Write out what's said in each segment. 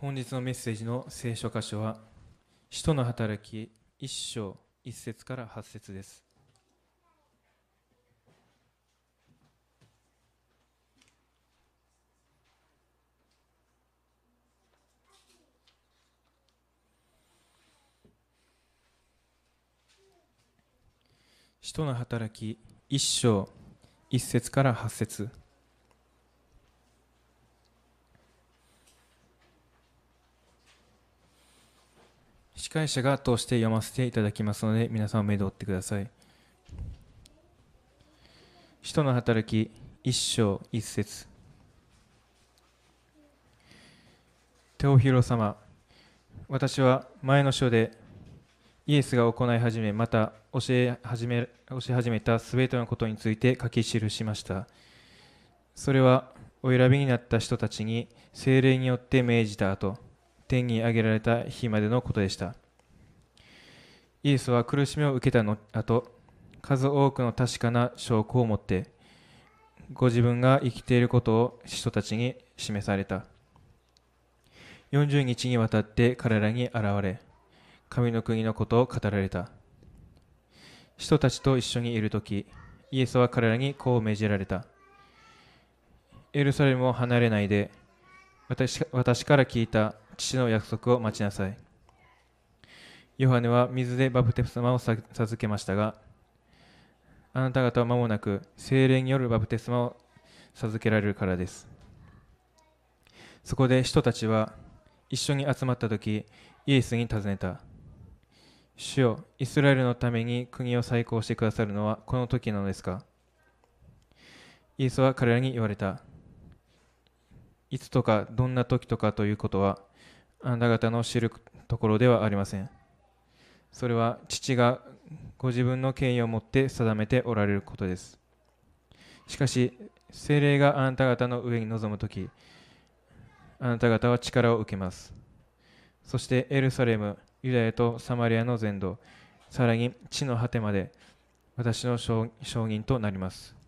本日のメッセージの聖書箇所は使徒の働き一章一節から八節です。使徒の働き一章一節から八節。司会者が通して読ませていただきますので皆さん目で追ってください。使徒の働き一章一節。テオヒロ様私は前の書でイエスが行い始めまた教え始め教え始めたすべてのことについて書き記しました。それはお選びになった人たちに精霊によって命じた後。天に上げられた日までのことでした。イエスは苦しみを受けたの後数多くの確かな証拠を持ってご自分が生きていることを人たちに示された。40日にわたって彼らに現れ神の国のことを語られた。人たちと一緒にいるときイエスは彼らにこう命じられた。エルサレムを離れないで私から聞いた父の約束を待ちなさい。ヨハネは水でバプテスマを授けましたがあなた方は間もなく精霊によるバプテスマを授けられるからです。そこで人たちは一緒に集まった時イエスに尋ねた。主よイスラエルのために国を再興してくださるのはこの時なのですか？イエスは彼らに言われた。いつとかどんな時とかということはあなた方の知るところではありません。それは父がご自分の権威を持って定めておられることです。しかし精霊があなた方の上に臨む時あなた方は力を受けます。そしてエルサレムユダヤとサマリアの全土さらに地の果てまで私の証人となります。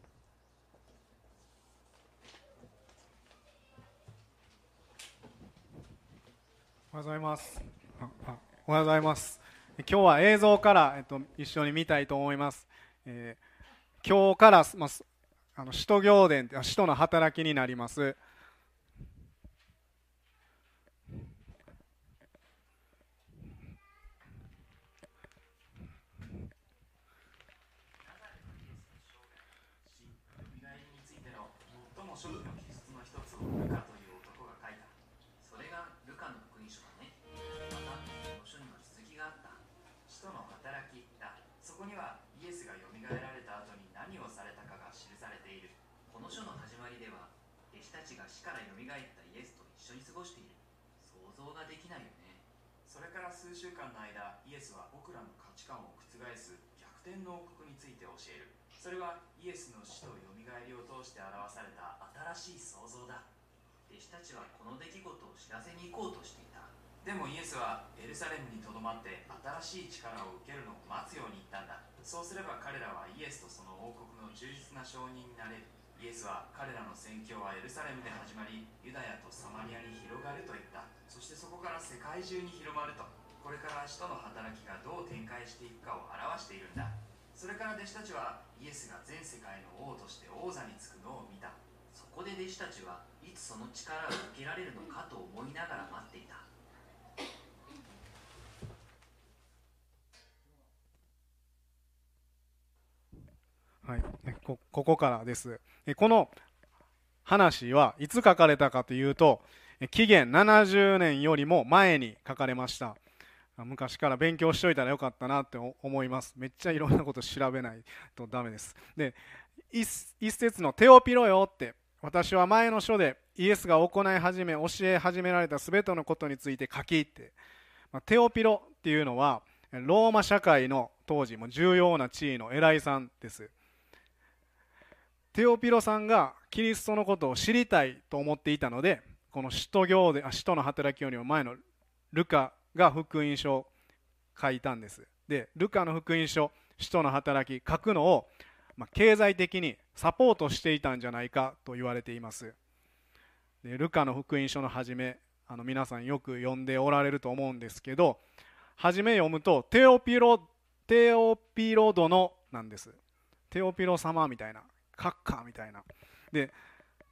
おはようございます。おはようございます。今日は映像から、えっと、一緒に見たいと思います、えー、今日から、まあ、あの使徒行伝使徒の働きになります。そこにはイエスがよみがえられた後に何をされたかが記されている。この書の始まりでは弟子たちが死からよみがえったイエスと一緒に過ごしている。想像ができないよね。それから数週間の間イエスは僕らの価値観を覆す逆転の王国について教える。それはイエスの死とよみがえりを通して表された新しい創造だ。弟子たちはこの出来事を知らせに行こうとしていた。でもイエスはエルサレムにとどまって新しい力を受けるのを待つように言ったんだ。そうすれば彼らはイエスとその王国の忠実な証人になれる。イエスは彼らの宣教はエルサレムで始まりユダヤとサマリアに広がると言った。そしてそこから世界中に広まると。これから使徒の働きがどう展開していくかを表しているんだ。それから弟子たちはイエスが全世界の王として王座につくのを見た。そこで弟子たちはいつその力を受けられるのかと思いながら待っていたはい、ここからです。この話はいつ書かれたかというと紀元70年よりも前に書かれました。昔から勉強しといたらよかったなって思います。めっちゃいろんなこと調べないとダメです。で一節の「テオピロよ」って私は前の書でイエスが行い始め教え始められた全てのことについて書きって、まあ、テオピロっていうのはローマ社会の当時も重要な地位の偉いさんです。テオピロさんがキリストのことを知りたいと思っていたのでこの使徒行で使徒の働きよりも前のルカが福音書を書いたんです。でルカの福音書使徒の働き書くのを、まあ、経済的にサポートしていたんじゃないかと言われています。でルカの福音書の初めあの皆さんよく読んでおられると思うんですけど初め読むとテオピロテオピロ殿なんです。テオピロ様みたいな。カッカーみたいな。で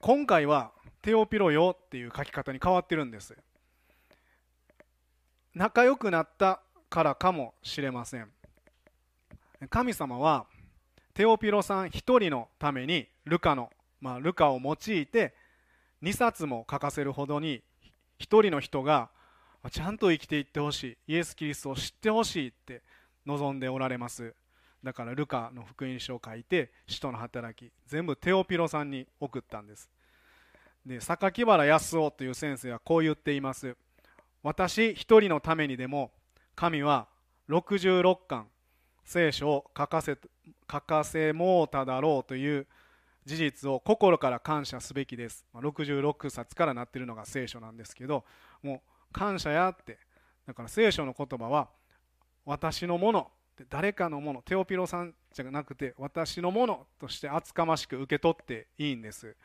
今回はテオピロよっていう書き方に変わってるんです。仲良くなったからかもしれません。神様はテオピロさん一人のためにルカの、まあ、ルカを用いて2冊も書かせるほどに一人の人がちゃんと生きていってほしい。イエス・キリストを知ってほしいって望んでおられます。だからルカの福音書を書いて使徒の働き全部テオピロさんに送ったんです。で榊原康夫という先生はこう言っています。私一人のためにでも神は66巻聖書を書かせ書かせもうただろうという事実を心から感謝すべきです。66冊からなってるのが聖書なんですけどもう感謝やって。だから聖書の言葉は私のもの誰かのものテオピロさんじゃなくて私のものとして厚かましく受け取っていいんです。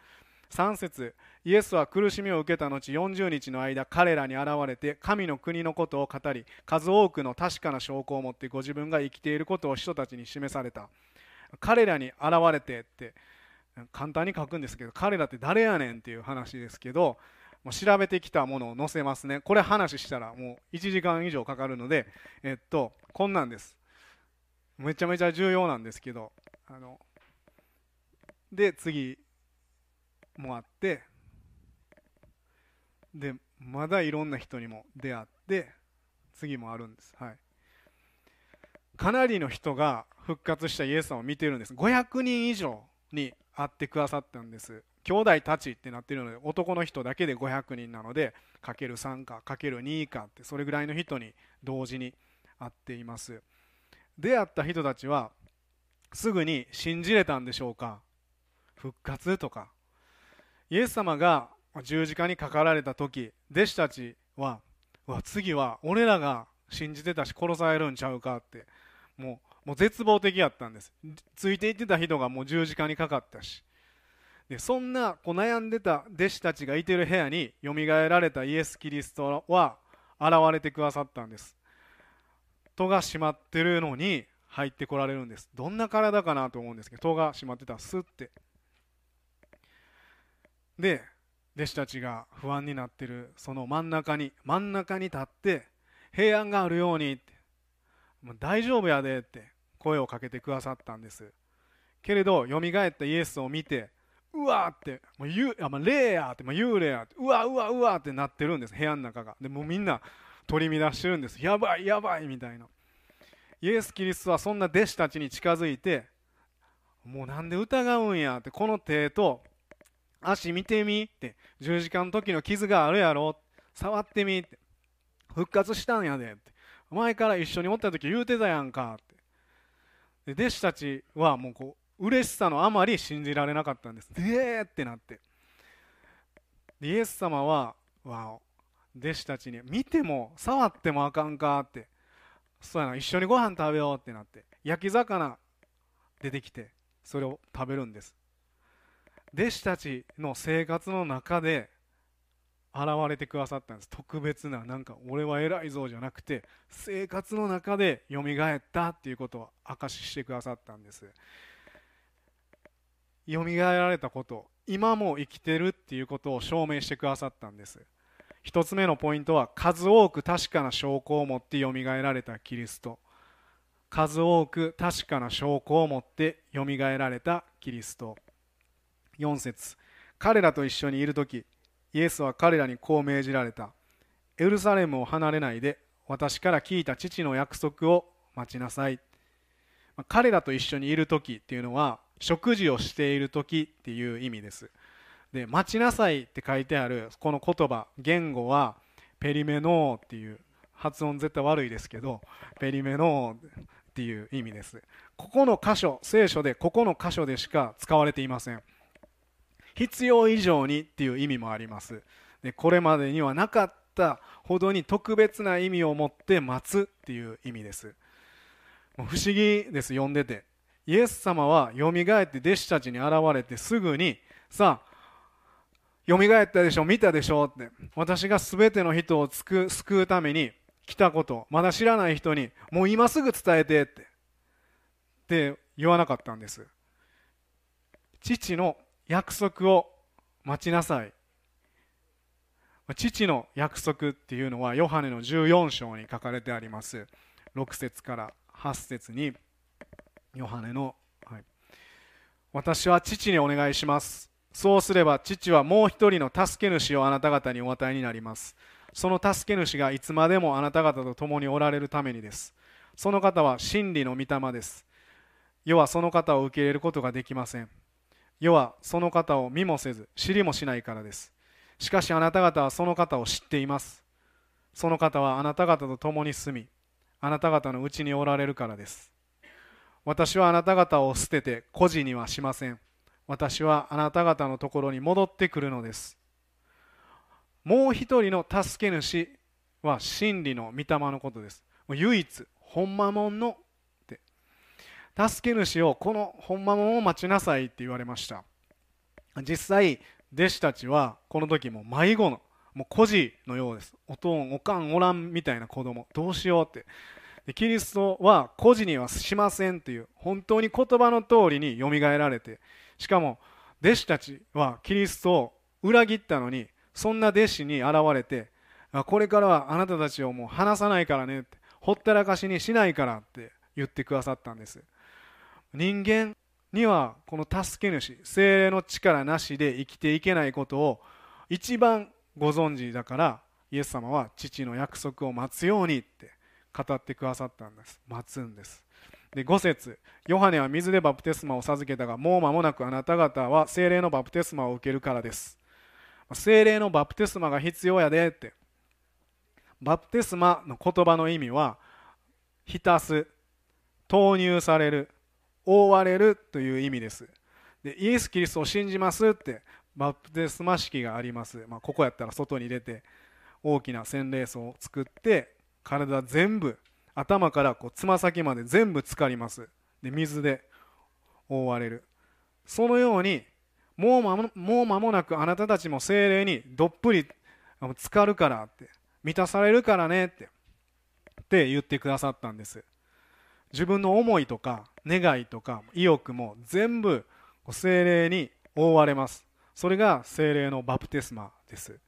3節イエスは苦しみを受けた後40日の間彼らに現れて神の国のことを語り数多くの確かな証拠を持ってご自分が生きていることを人たちに示された。彼らに現れてって簡単に書くんですけど彼らって誰やねんっていう話ですけど調べてきたものを載せますね。これ話したらもう1時間以上かかるのでえっとこんなんです。めちゃめちゃ重要なんですけどあので次もあってでまだいろんな人にも出会って次もあるんです、はい、かなりの人が復活したイエス様を見てるんです。500人以上に会ってくださったんです。兄弟たちってなってるので男の人だけで500人なのでかける3かかける2かってそれぐらいの人に同時に会っています。出会った人たちはすぐに信じれたんでしょうか？復活とか。イエス様が十字架にかかられた時弟子たちは次は俺らが信じてたし殺されるんちゃうか？ってもうもう絶望的やったんです。ついていってた人がもう十字架にかかったし。でそんなこう悩んでた弟子たちがいてる部屋によみがえられたイエス・キリストは現れてくださったんです。戸が閉まってるのに入ってこられるんです。どんな体かなと思うんですけど戸が閉まってたらスッて。で弟子たちが不安になってる。その真ん中に真ん中に立って平安があるようにって。もう大丈夫やでって声をかけてくださったんです。けれどよみがえったイエスを見てうわーってもうゆあ、まあ、霊やって、まあ、幽霊やってうわうわうわってなってるんです。部屋の中が。でもみんな取り乱してるんです。やばいやばいみたいな。イエス・キリストはそんな弟子たちに近づいてもうなんで疑うんやってこの手と足見てみって十字架の時の傷があるやろ触ってみって復活したんやでって前から一緒におった時言うてたやんかって。で弟子たちはもうこう嬉しさのあまり信じられなかったんです。でーってなって。イエス様はわ弟子たちに見ても触ってもあかんかって。そうやな一緒にご飯食べようってなって焼き魚出てきてそれを食べるんです。弟子たちの生活の中で現れてくださったんです。特別ななんか俺は偉いぞじゃなくて生活の中でよみがえったっていうことを証ししてくださったんです。よみがえられたこと今も生きてるっていうことを証明してくださったんです。一つ目のポイントは数多く確かな証拠を持ってよみがえられたキリスト。数多く確かな証拠を持ってよみがえられたキリスト。4節。彼らと一緒にいる時イエスは彼らにこう命じられた。エルサレムを離れないで私から聞いた父の約束を待ちなさい。彼らと一緒にいる時っていうのは食事をしている時っていう意味です。で待ちなさいって書いてあるこの言葉言語はペリメノーっていう発音絶対悪いですけどペリメノーっていう意味です。ここの箇所聖書でここの箇所でしか使われていません。必要以上にっていう意味もあります。でこれまでにはなかったほどに特別な意味を持って待つっていう意味です。不思議です。読んでて。イエス様はよみがえって弟子たちに現れてすぐにさあよみがえったでしょ？見たでしょ？って。私が全ての人を救うために来たことまだ知らない人にもう今すぐ伝えてって。って言わなかったんです。父の約束を待ちなさい。父の約束っていうのはヨハネの14章に書かれてあります。6節から8節にヨハネの、はい、私は父にお願いします。そうすれば父はもう一人の助け主をあなた方にお与えになります。その助け主がいつまでもあなた方と共におられるためにです。その方は真理の御霊です。世はその方を受け入れることができません。世はその方を見もせず知りもしないからです。しかしあなた方はその方を知っています。その方はあなた方と共に住みあなた方のうちにおられるからです。私はあなた方を捨てて孤児にはしません。私はあなた方のところに戻ってくるのです。もう一人の助け主は真理の御霊のことです。唯一ほんまもんの助け主をこのほんまもんを待ちなさいって言われました。実際弟子たちはこの時も迷子のもう孤児のようです。おとんおかんおらんみたいな子供どうしようって。キリストは孤児にはしませんという本当に言葉の通りによみがえられてしかも弟子たちはキリストを裏切ったのにそんな弟子に現れてこれからはあなたたちをもう離さないからねってほったらかしにしないからって言ってくださったんです。人間にはこの助け主精霊の力なしで生きていけないことを一番ご存知だからイエス様は父の約束を待つようにって語ってくださったんです。待つんです。で5節。ヨハネは水でバプテスマを授けたがもう間もなくあなた方は精霊のバプテスマを受けるからです。精霊のバプテスマが必要やでって。バプテスマの言葉の意味は浸す投入される覆われるという意味です。でイエス・キリストを信じますって。バプテスマ式があります、まあ、ここやったら外に出て大きな洗礼層を作って体全部頭からこうつま先まで全部浸かります。で水で覆われる。そのようにもう間もう間もなくあなたたちも精霊にどっぷり浸かるからって満たされるからねってって言ってくださったんです。自分の思いとか願いとか意欲も全部精霊に覆われます。それが精霊のバプテスマです。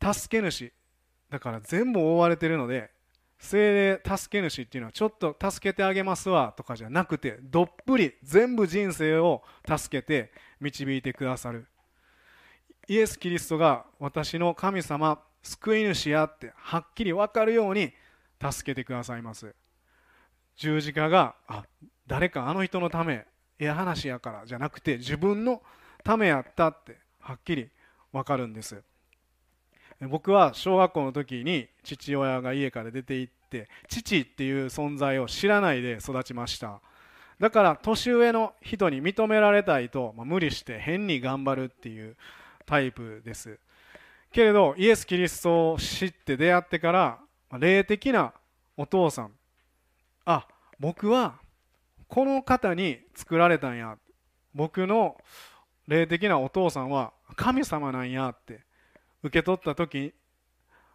助け主。だから全部覆われているので精霊助け主っていうのはちょっと助けてあげますわとかじゃなくてどっぷり全部人生を助けて導いてくださる。イエス・キリストが私の神様救い主やってはっきり分かるように助けてくださいます。十字架があ誰かあの人のためええ話やからじゃなくて自分のためやったってはっきり分かるんです。僕は小学校の時に父親が家から出て行って父っていう存在を知らないで育ちました。だから年上の人に認められたいと、まあ、無理して変に頑張るっていうタイプです。けれどイエス・キリストを知って出会ってから霊的なお父さんあ僕はこの方に作られたんや。僕の霊的なお父さんは神様なんやって受け取った時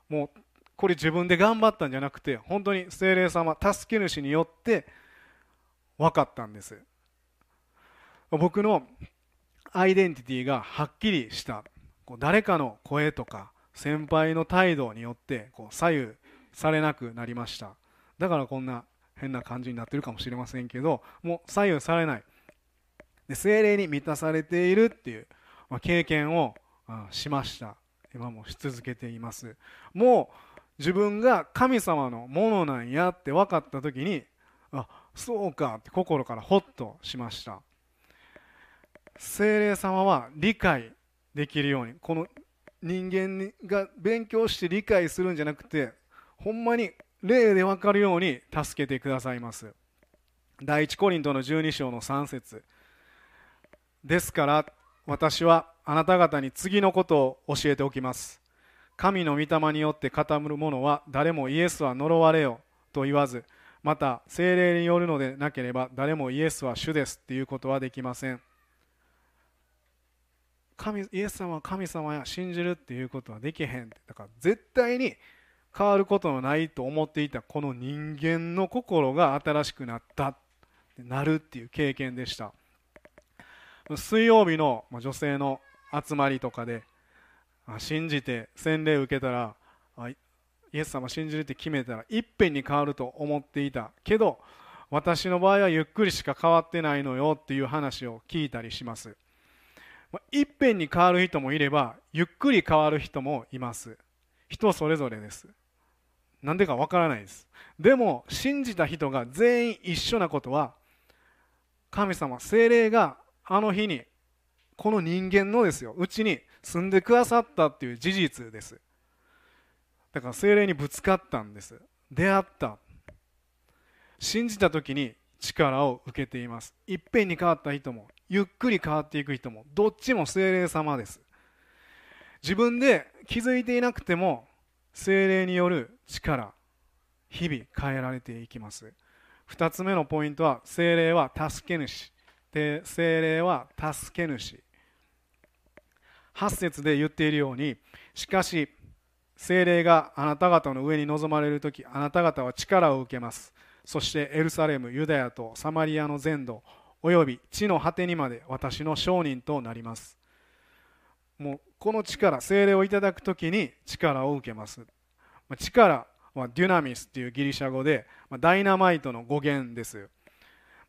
もうこれ自分で頑張ったんじゃなくて本当に精霊様助け主によって分かったんです。僕のアイデンティティがはっきりした誰かの声とか先輩の態度によってこう左右されなくなりました。だからこんな変な感じになってるかもしれませんけどもう左右されない。で精霊に満たされているっていう、ま、経験をしました。今もし続けています。もう自分が神様のものなんやって分かった時にあそうかって心からホッとしました。精霊様は理解できるようにこの人間が勉強して理解するんじゃなくてほんまに霊で分かるように助けてくださいます。第一コリントの12章の3節。ですから私はあなた方に次のことを教えておきます。神の御霊によって語る者は誰もイエスは呪われよと言わずまた精霊によるのでなければ誰もイエスは主ですっていうことはできません。神イエス様は神様や信じるっていうことはできへん。だから絶対に変わることのないと思っていたこの人間の心が新しくなったなるっていう経験でした。水曜日の女性の集まりとかで信じて洗礼受けたらイエス様信じるって決めたらいっぺんに変わると思っていた。けど私の場合はゆっくりしか変わってないのよっていう話を聞いたりします。いっぺんに変わる人もいればゆっくり変わる人もいます。人それぞれです。なんでかわからないです。でも信じた人が全員一緒なことは神様精霊があの日にこの人間のですようちに住んでくださったっていう事実です。だから精霊にぶつかったんです。出会った。信じた時に力を受けています。いっぺんに変わった人もゆっくり変わっていく人もどっちも精霊様です。自分で気づいていなくても精霊による力日々変えられていきます。2つ目のポイントは精霊は助け主。で精霊は助け主。8節で言っているようにしかし精霊があなた方の上に臨まれる時あなた方は力を受けます。そしてエルサレムユダヤとサマリアの全土および地の果てにまで私の証人となります。もうこの力精霊をいただく時に力を受けます。力はデュナミスっていうギリシャ語でダイナマイトの語源です。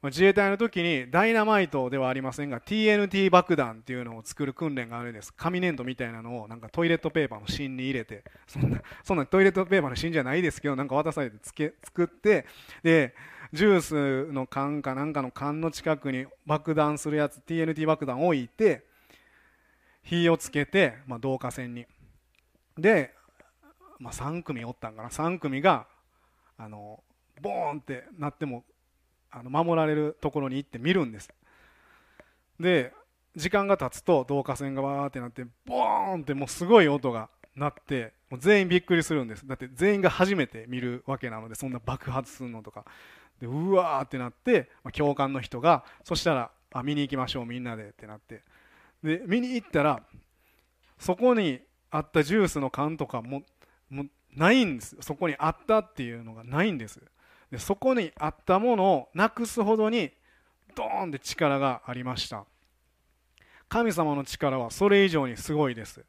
自衛隊の時にダイナマイトではありませんが TNT 爆弾っていうのを作る訓練があるんです。紙粘土みたいなのをなんかトイレットペーパーの芯に入れてそんなそんなトイレットペーパーの芯じゃないですけどなんか渡されてつけ作ってでジュースの缶かなんかの缶の近くに爆弾するやつ TNT 爆弾を置いて火をつけて、まあ、導火線に。で、まあ、3組おったんかな。3組があのボーンってなってもあの守られるところに行って見るんです。で時間が経つと導火線がわーってなってボーンってもうすごい音が鳴ってもう全員びっくりするんです。だって全員が初めて見るわけなのでそんな爆発するのとか。でうわーってなって、まあ、教官の人がそしたらあ見に行きましょうみんなでってなって。で見に行ったらそこにあったジュースの缶とかももないんです。そこにあったっていうのがないんです。でそこにあったものをなくすほどにドーンって力がありました。神様の力はそれ以上にすごいです、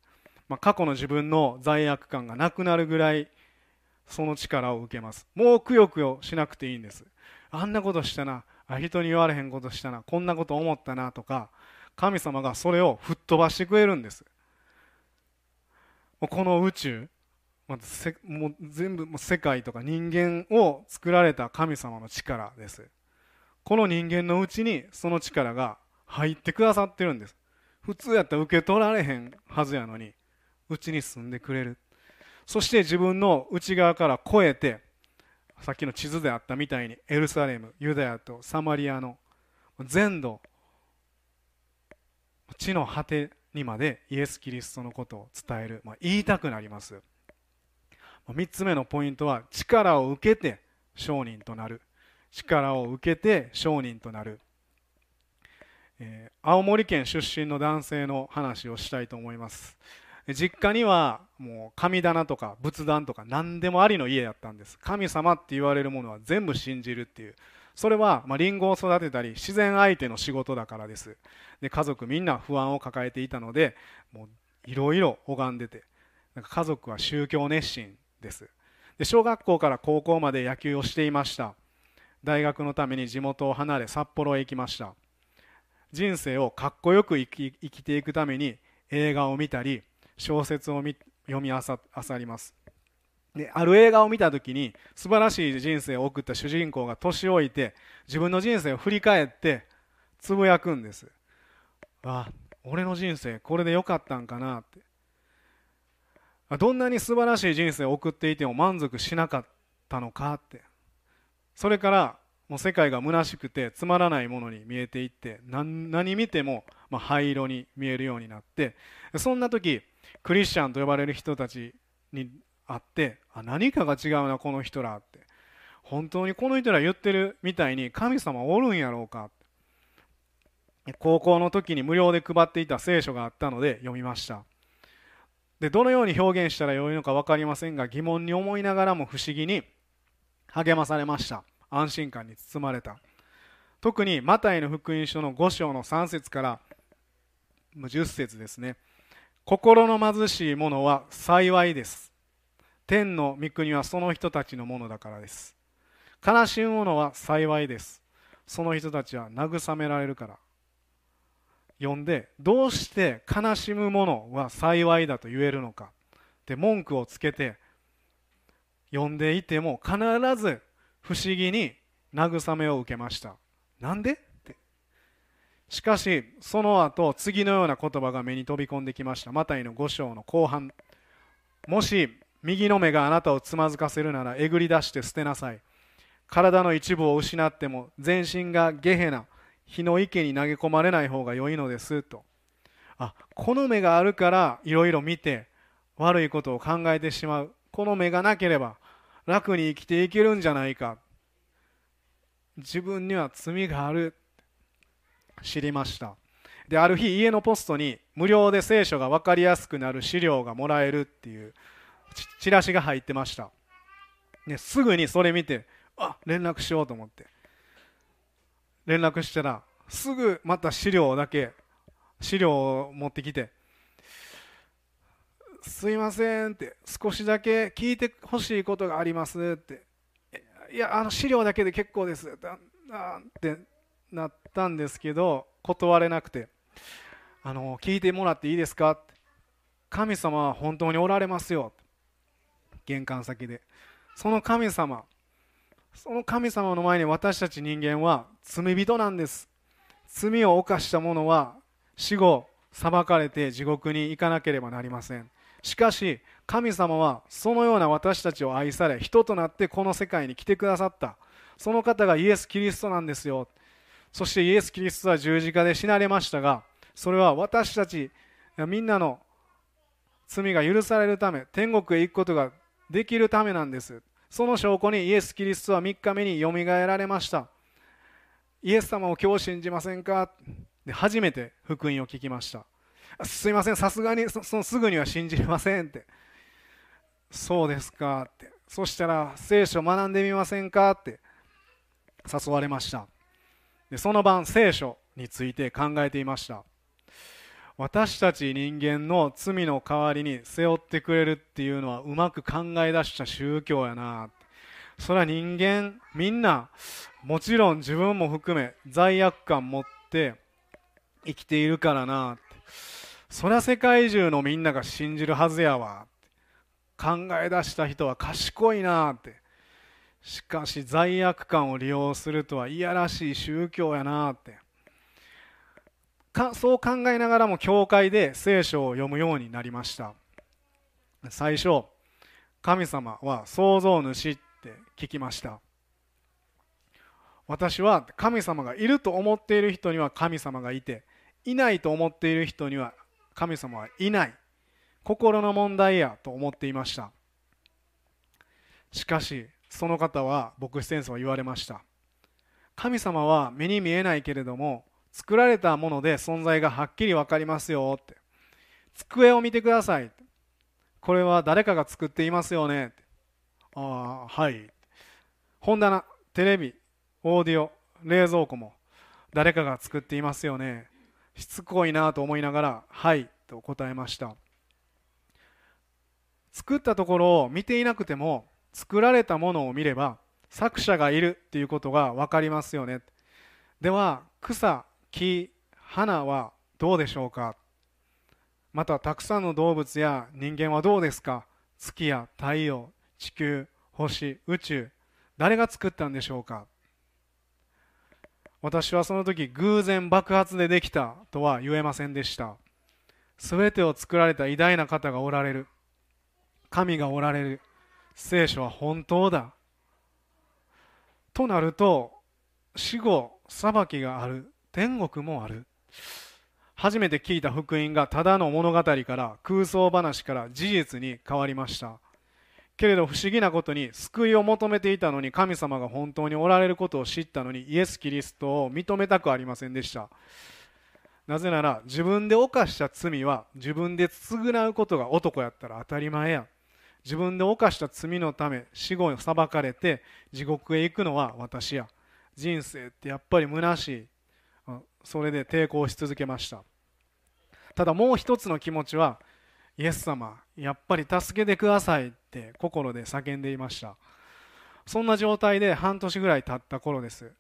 まあ、過去の自分の罪悪感がなくなるぐらいその力を受けます。もうくよくよしなくていいんです。あんなことしたな人に言われへんことしたなこんなこと思ったなとか神様がそれを吹っ飛ばしてくれるんです。この宇宙ませもう全部世界とか人間を作られた神様の力です。この人間のうちにその力が入ってくださってるんです。普通やったら受け取られへんはずやのにうちに住んでくれる。そして自分の内側から越えてさっきの地図であったみたいにエルサレムユダヤとサマリアの全土地の果てにまでイエス・キリストのことを伝える、まあ、言いたくなります3つ目のポイントは力を受けて商人となる。力を受けて商人となる、えー、青森県出身の男性の話をしたいと思います。実家にはもう神棚とか仏壇とか何でもありの家だったんです。神様って言われるものは全部信じるっていう。それはまあリンゴを育てたり自然相手の仕事だからです。で家族みんな不安を抱えていたのでもういろいろ拝んでて。なんか家族は宗教熱心。です。で小学校から高校まで野球をしていました。大学のために地元を離れ札幌へ行きました。人生をかっこよく生き生きていくために映画を見たり小説を読みあさります。である映画を見た時に素晴らしい人生を送った主人公が年老いて自分の人生を振り返ってつぶやくんですあ俺の人生これでよかったんかなって。どんなに素晴らしい人生を送っていても満足しなかったのかって。それからもう世界が虚しくてつまらないものに見えていって何見てもま灰色に見えるようになってそんな時クリスチャンと呼ばれる人たちに会ってあ何かが違うなこの人らって。本当にこの人ら言ってるみたいに神様おるんやろうか高校の時に無料で配っていた聖書があったので読みました。でどのように表現したらよいのか分かりませんが疑問に思いながらも不思議に励まされました。安心感に包まれた。特にマタイの福音書の5章の3節から10節ですね。心の貧しい者は幸いです。天の御国はその人たちのものだからです。悲しむ者は幸いです。その人たちは慰められるから。読んでどうして悲しむ者は幸いだと言えるのか。で文句をつけて読んでいても必ず不思議に慰めを受けました。なんで？って。しかしその後次のような言葉が目に飛び込んできました。マタイの5章の後半。もし右の目があなたをつまずかせるならえぐり出して捨てなさい。体の一部を失っても全身がゲヘナ。火の池に投げ込まれない方が良いのですと。あこの目があるからいろいろ見て悪いことを考えてしまう。この目がなければ楽に生きていけるんじゃないか。自分には罪がある。知りました。である日家のポストに無料で聖書が分かりやすくなる資料がもらえるっていうチラシが入ってました、ね、すぐにそれ見てあ連絡しようと思って。連絡したらすぐまた資料だけ資料を持ってきて「すいません」って「少しだけ聞いてほしいことがあります」って「いやあの資料だけで結構です」って。なったんですけど断れなくて「あの聞いてもらっていいですか?」って。神様は本当におられますよ」玄関先で。その神様その神様の前に私たち人間は罪人なんです。罪を犯した者は死後裁かれて地獄に行かなければなりません。しかし神様はそのような私たちを愛され人となってこの世界に来てくださった。その方がイエス・キリストなんですよ。そしてイエス・キリストは十字架で死なれましたがそれは私たちみんなの罪が許されるため天国へ行くことができるためなんです。その証拠にイエス・キリストは3日目によみがえられました。イエス様を今日信じませんか？で初めて福音を聞きました。すいませんさすがにそのすぐには信じれませんって。そうですか？って。そしたら聖書学んでみませんか？って。誘われました。でその晩聖書について考えていました。私たち人間の罪の代わりに背負ってくれるっていうのはうまく考え出した宗教やな。それは人間みんなもちろん自分も含め罪悪感持って生きているからな。そりゃ世界中のみんなが信じるはずやわ。考え出した人は賢いな。ってしかし罪悪感を利用するとはいやらしい宗教やな。ってかそう考えながらも教会で聖書を読むようになりました。最初神様は創造主って聞きました。私は神様がいると思っている人には神様がいていないと思っている人には神様はいない。心の問題やと思っていました。しかしその方は牧師先生は言われました。神様は目に見えないけれども作られたもので存在がはっきり分かりますよって。机を見てくださいこれは誰かが作っていますよねああはい。本棚テレビオーディオ冷蔵庫も誰かが作っていますよね。しつこいなと思いながら「はい」と答えました。作ったところを見ていなくても作られたものを見れば作者がいるっていうことが分かりますよねでは草木花はどうでしょうか？またたくさんの動物や人間はどうですか？月や太陽地球星宇宙誰が作ったんでしょうか？私はその時偶然爆発でできたとは言えませんでした。全てを作られた偉大な方がおられる。神がおられる。聖書は本当だ。となると死後裁きがある。天国もある。初めて聞いた福音がただの物語から空想話から事実に変わりました。けれど不思議なことに救いを求めていたのに神様が本当におられることを知ったのにイエス・キリストを認めたくありませんでした。なぜなら自分で犯した罪は自分で償うことが男やったら当たり前や。自分で犯した罪のため死後に裁かれて地獄へ行くのは私や。人生ってやっぱり虚しい。それで抵抗し続けました。ただもう一つの気持ちはイエス様やっぱり助けてくださいって心で叫んでいました。そんな状態で半年ぐらい経った頃です。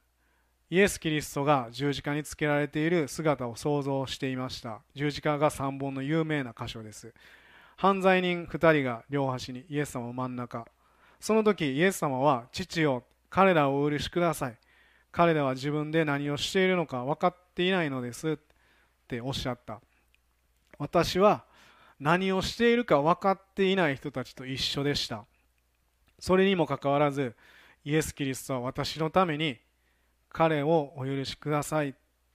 イエス・キリストが十字架につけられている姿を想像していました。十字架が3本の有名な箇所です。犯罪人2人が両端にイエス様真ん中。その時イエス様は父よ彼らをお許しください。彼らは自分で何をしているのか分かっていないのですっておっしゃった。私は何をしているか分かっていない人たちと一緒でした。それにもかかわらずイエス・キリストは私のために彼をお許しくださいっ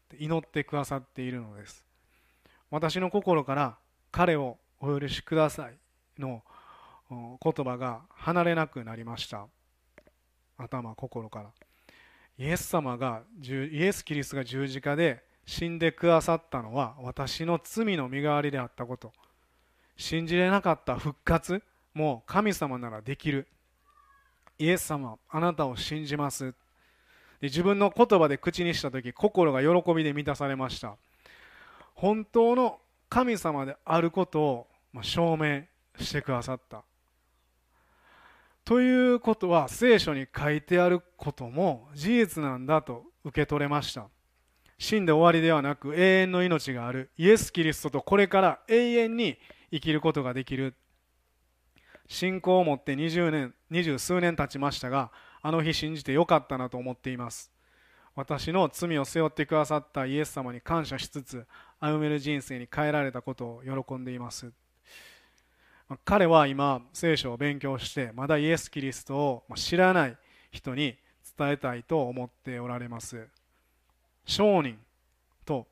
て祈ってくださっているのです。私の心から彼をお許しくださいの言葉が離れなくなりました。頭心から。イエス様がイエス・キリストが十字架で死んでくださったのは私の罪の身代わりであったこと。信じれなかった復活も神様ならできる。イエス様あなたを信じます。で自分の言葉で口にした時心が喜びで満たされました。本当の神様であることを証明してくださった。ということは聖書に書いてあることも事実なんだと受け取れました。死んで終わりではなく永遠の命がある。イエス・キリストとこれから永遠に生きることができる。信仰を持って20年二十数年経ちましたがあの日信じてよかったなと思っています。私の罪を背負ってくださったイエス様に感謝しつつ歩める人生に変えられたことを喜んでいます。彼は今聖書を勉強してまだイエス・キリストを知らない人に伝えたいと思っておられます。商人と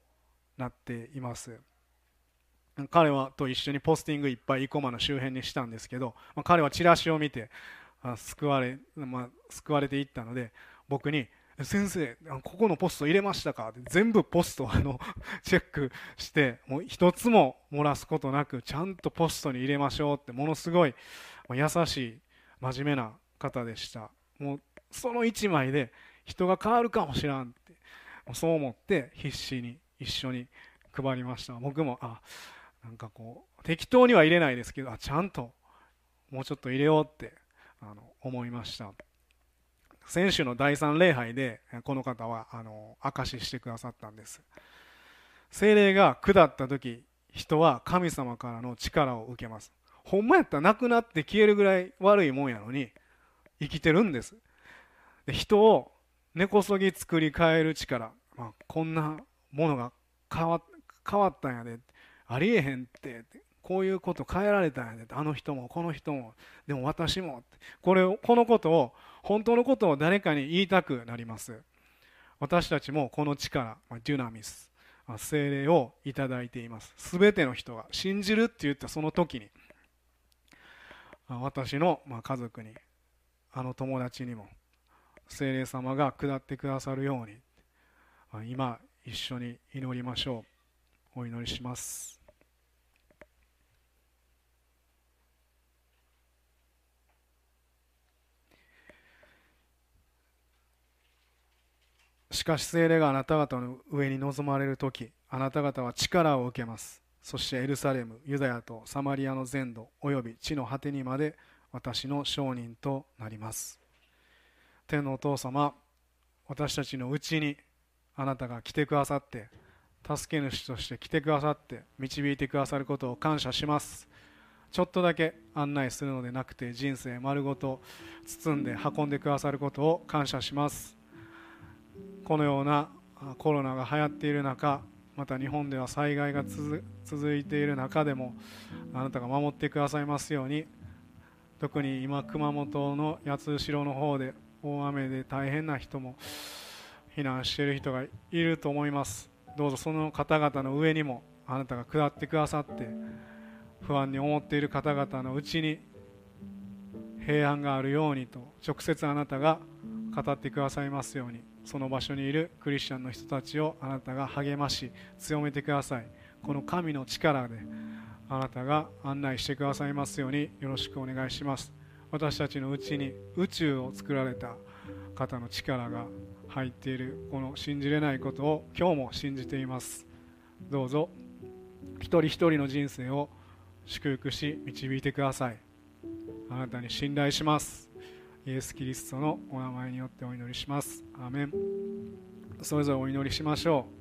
なっています。彼はと一緒にポスティングいっぱい生駒の周辺にしたんですけど、ま、彼はチラシを見て救われ,、まあ、救われていったので僕に先生ここのポスト入れましたか?」って全部ポストあの チェックしてもう一つも漏らすことなくちゃんとポストに入れましょうってものすごい優しい真面目な方でした。もうその1枚で人が変わるかもしらんってそう思って必死に一緒に配りました。僕もあなんかこう適当には入れないですけどあちゃんともうちょっと入れようってあの思いました。先週の第3礼拝でこの方はあの証ししてくださったんです。精霊が下った時人は神様からの力を受けます。ほんまやったらなくなって消えるぐらい悪いもんやのに生きてるんです。で人を根こそぎ作り変える力、まあ、こんなものが変わ変わったんやでありえへんってこういうこと変えられたんやであの人もこの人もでも私もこれこのことを本当のことを誰かに言いたくなります。私たちもこの力デュナミス精霊をいただいています。全ての人が信じるって言ったその時に私の家族にあの友達にも精霊様が下ってくださるように今一緒に祈りましょう。お祈りします。しかし聖霊があなた方の上に臨まれる時あなた方は力を受けます。そしてエルサレムユダヤとサマリアの全土および地の果てにまで私の証人となります。天のお父様私たちのうちにあなたが来てくださって助け主として来てくださって導いてくださることを感謝します。ちょっとだけ案内するのでなくて人生丸ごと包んで運んでくださることを感謝します。このようなコロナが流行っている中また日本では災害が続いている中でもあなたが守ってくださいますように特に今熊本の八代の方で大雨で大変な人も避難している人がいると思います。どうぞその方々の上にもあなたが下ってくださって不安に思っている方々のうちに平安があるようにと直接あなたが語ってくださいますように。その場所にいるクリスチャンの人たちをあなたが励まし強めてください。この神の力であなたが案内してくださいますようによろしくお願いします。私たちのうちに宇宙を作られた方の力が入っているこの信じれないことを今日も信じています。どうぞ一人一人の人生を祝福し導いてください。あなたに信頼します。イエス・キリストのお名前によってお祈りします。アーメン。それぞれお祈りしましょう。